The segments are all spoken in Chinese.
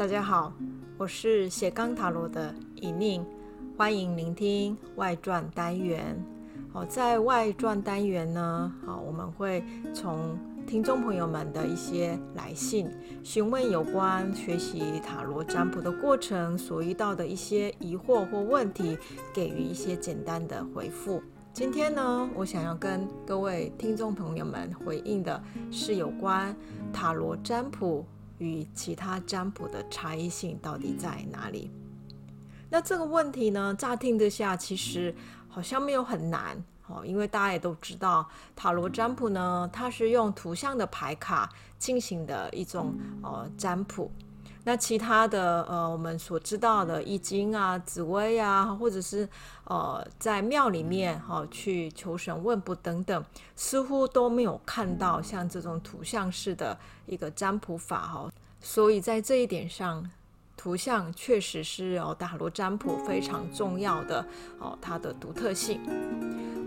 大家好，我是斜杠塔罗的以宁，欢迎聆听外传单元。好，在外传单元呢，好，我们会从听众朋友们的一些来信，询问有关学习塔罗占卜的过程所遇到的一些疑惑或问题，给予一些简单的回复。今天呢，我想要跟各位听众朋友们回应的是有关塔罗占卜与其他占卜的差异性到底在哪里？那这个问题呢，乍听之下其实好像没有很难。哦，因为大家也都知道，塔罗占卜呢，它是用图像的牌卡进行的一种呃占卜。那其他的呃，我们所知道的易经啊、紫薇啊，或者是呃在庙里面哈、哦、去求神问卜等等，似乎都没有看到像这种图像式的一个占卜法哈、哦。所以在这一点上，图像确实是哦塔罗占卜非常重要的哦它的独特性。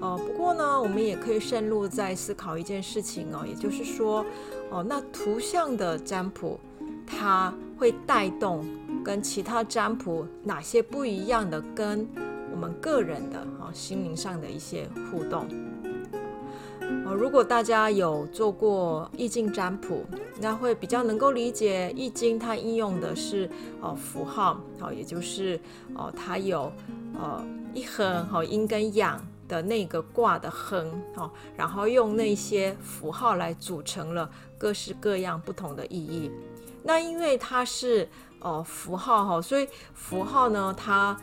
呃，不过呢，我们也可以深入再思考一件事情哦，也就是说，哦，那图像的占卜，它会带动跟其他占卜哪些不一样的，跟我们个人的哦心灵上的一些互动。哦，如果大家有做过易经占卜，那会比较能够理解易经它应用的是哦符号，哦，也就是哦它有呃一横和阴跟阳。的那个卦的横哦，然后用那些符号来组成了各式各样不同的意义。那因为它是哦符号哈，所以符号呢，它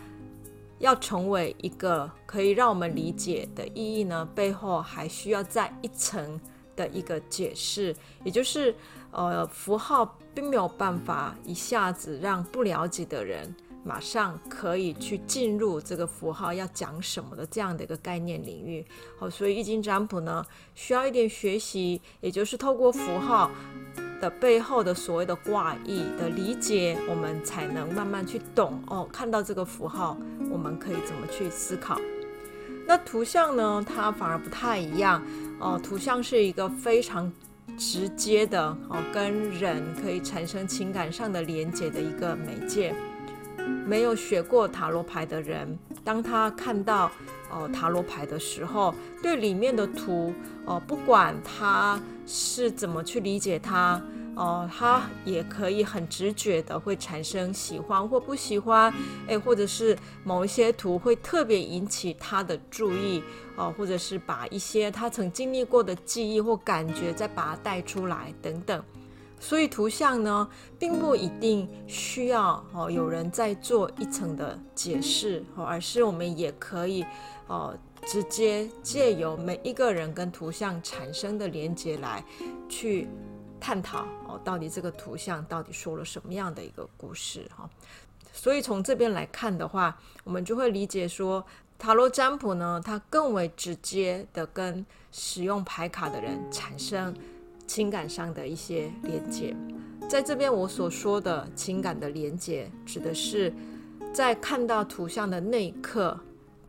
要成为一个可以让我们理解的意义呢，背后还需要再一层的一个解释，也就是呃符号并没有办法一下子让不了解的人。马上可以去进入这个符号要讲什么的这样的一个概念领域，好，所以易经占卜呢需要一点学习，也就是透过符号的背后的所谓的卦意的理解，我们才能慢慢去懂哦。看到这个符号，我们可以怎么去思考？那图像呢，它反而不太一样哦。图像是一个非常直接的哦，跟人可以产生情感上的连接的一个媒介。没有学过塔罗牌的人，当他看到哦塔罗牌的时候，对里面的图哦，不管他是怎么去理解它哦，他也可以很直觉的会产生喜欢或不喜欢，诶，或者是某一些图会特别引起他的注意哦，或者是把一些他曾经历过的记忆或感觉再把它带出来等等。所以图像呢，并不一定需要哦有人在做一层的解释哦，而是我们也可以哦直接借由每一个人跟图像产生的连接来去探讨哦，到底这个图像到底说了什么样的一个故事哈。所以从这边来看的话，我们就会理解说，塔罗占卜呢，它更为直接的跟使用牌卡的人产生。情感上的一些连接，在这边我所说的情感的连接，指的是在看到图像的那一刻，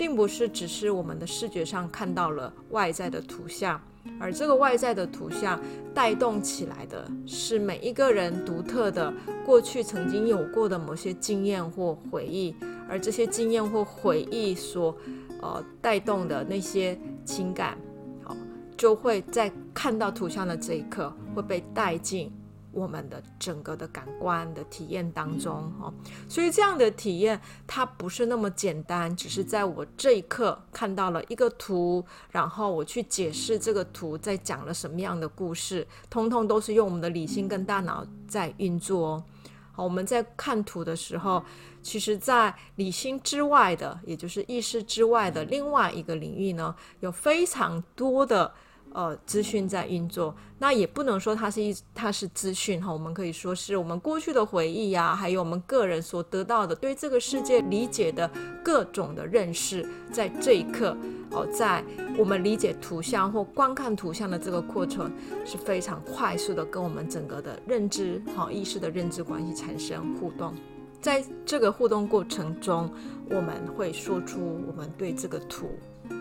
并不是只是我们的视觉上看到了外在的图像，而这个外在的图像带动起来的是每一个人独特的过去曾经有过的某些经验或回忆，而这些经验或回忆所呃带动的那些情感。好就会在看到图像的这一刻，会被带进我们的整个的感官的体验当中哦。所以这样的体验，它不是那么简单，只是在我这一刻看到了一个图，然后我去解释这个图在讲了什么样的故事，通通都是用我们的理性跟大脑在运作哦。好，我们在看图的时候，其实在理性之外的，也就是意识之外的另外一个领域呢，有非常多的。呃，资讯在运作，那也不能说它是一，它是资讯哈。我们可以说是我们过去的回忆呀、啊，还有我们个人所得到的对这个世界理解的各种的认识，在这一刻哦，在我们理解图像或观看图像的这个过程是非常快速的，跟我们整个的认知好意识的认知关系产生互动。在这个互动过程中，我们会说出我们对这个图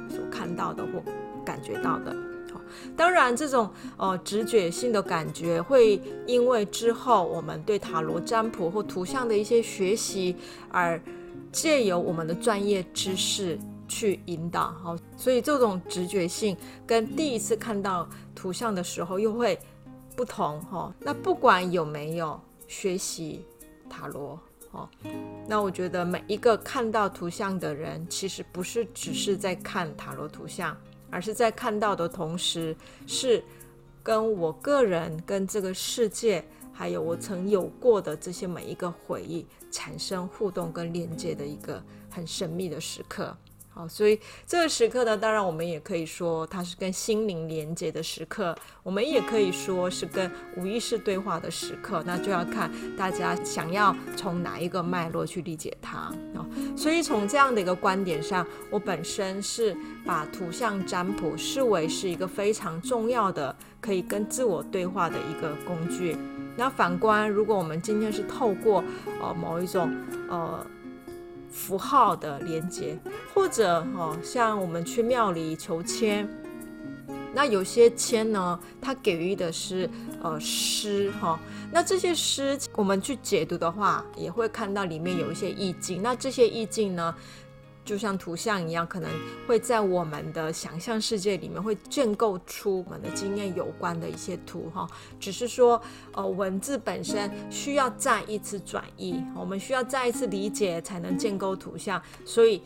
所看到的或感觉到的。当然，这种呃直觉性的感觉会因为之后我们对塔罗占卜或图像的一些学习而借由我们的专业知识去引导，好，所以这种直觉性跟第一次看到图像的时候又会不同哈。那不管有没有学习塔罗。哦，那我觉得每一个看到图像的人，其实不是只是在看塔罗图像，而是在看到的同时，是跟我个人、跟这个世界，还有我曾有过的这些每一个回忆，产生互动跟连接的一个很神秘的时刻。好，所以这个时刻呢，当然我们也可以说它是跟心灵连接的时刻，我们也可以说是跟无意识对话的时刻，那就要看大家想要从哪一个脉络去理解它啊。所以从这样的一个观点上，我本身是把图像占卜视为是一个非常重要的可以跟自我对话的一个工具。那反观，如果我们今天是透过呃某一种呃。符号的连接，或者哈，像我们去庙里求签，那有些签呢，它给予的是呃诗哈，那这些诗我们去解读的话，也会看到里面有一些意境，那这些意境呢，就像图像一样，可能会在我们的想象世界里面会建构出我们的经验有关的一些图哈。只是说，呃，文字本身需要再一次转译，我们需要再一次理解才能建构图像，所以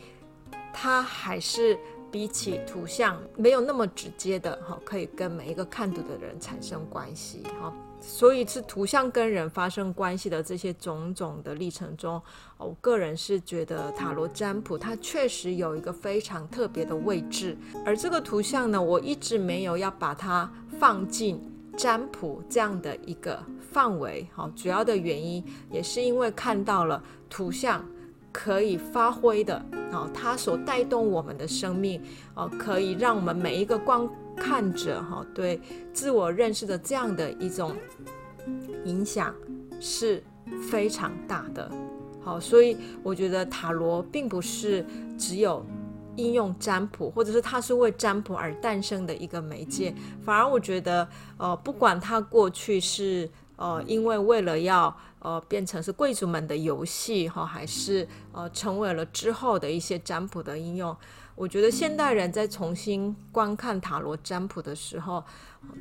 它还是比起图像没有那么直接的哈，可以跟每一个看图的人产生关系哈。所以是图像跟人发生关系的这些种种的历程中，我个人是觉得塔罗占卜它确实有一个非常特别的位置。而这个图像呢，我一直没有要把它放进占卜这样的一个范围。好，主要的原因也是因为看到了图像可以发挥的，啊，它所带动我们的生命，哦，可以让我们每一个观看者哈，对自我认识的这样的一种影响是非常大的。好，所以我觉得塔罗并不是只有应用占卜，或者是它是为占卜而诞生的一个媒介。反而我觉得，呃，不管它过去是呃因为为了要呃变成是贵族们的游戏哈，还是呃成为了之后的一些占卜的应用。我觉得现代人在重新观看塔罗占卜的时候，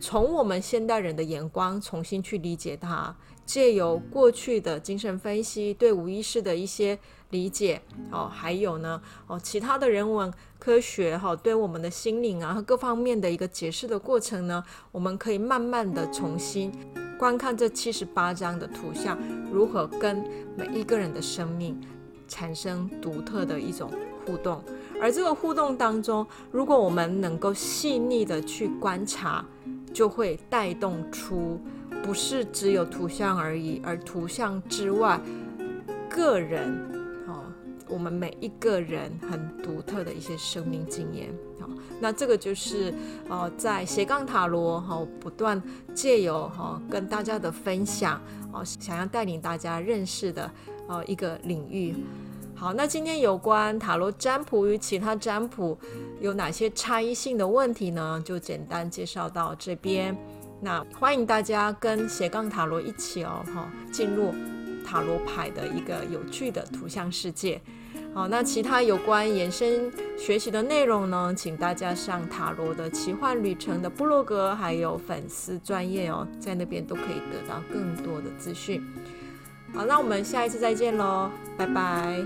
从我们现代人的眼光重新去理解它，借由过去的精神分析对无意识的一些理解，哦，还有呢，哦，其他的人文科学哈，对我们的心灵啊和各方面的一个解释的过程呢，我们可以慢慢的重新观看这七十八张的图像，如何跟每一个人的生命产生独特的一种互动。而这个互动当中，如果我们能够细腻的去观察，就会带动出不是只有图像而已，而图像之外，个人，我们每一个人很独特的一些生命经验。好，那这个就是呃，在斜杠塔罗哈，不断借由哈跟大家的分享哦，想要带领大家认识的呃一个领域。好，那今天有关塔罗占卜与其他占卜有哪些差异性的问题呢？就简单介绍到这边。那欢迎大家跟斜杠塔罗一起哦，哈，进入塔罗牌的一个有趣的图像世界。好，那其他有关延伸学习的内容呢，请大家上塔罗的奇幻旅程的部落格，还有粉丝专业哦，在那边都可以得到更多的资讯。好，那我们下一次再见喽，拜拜。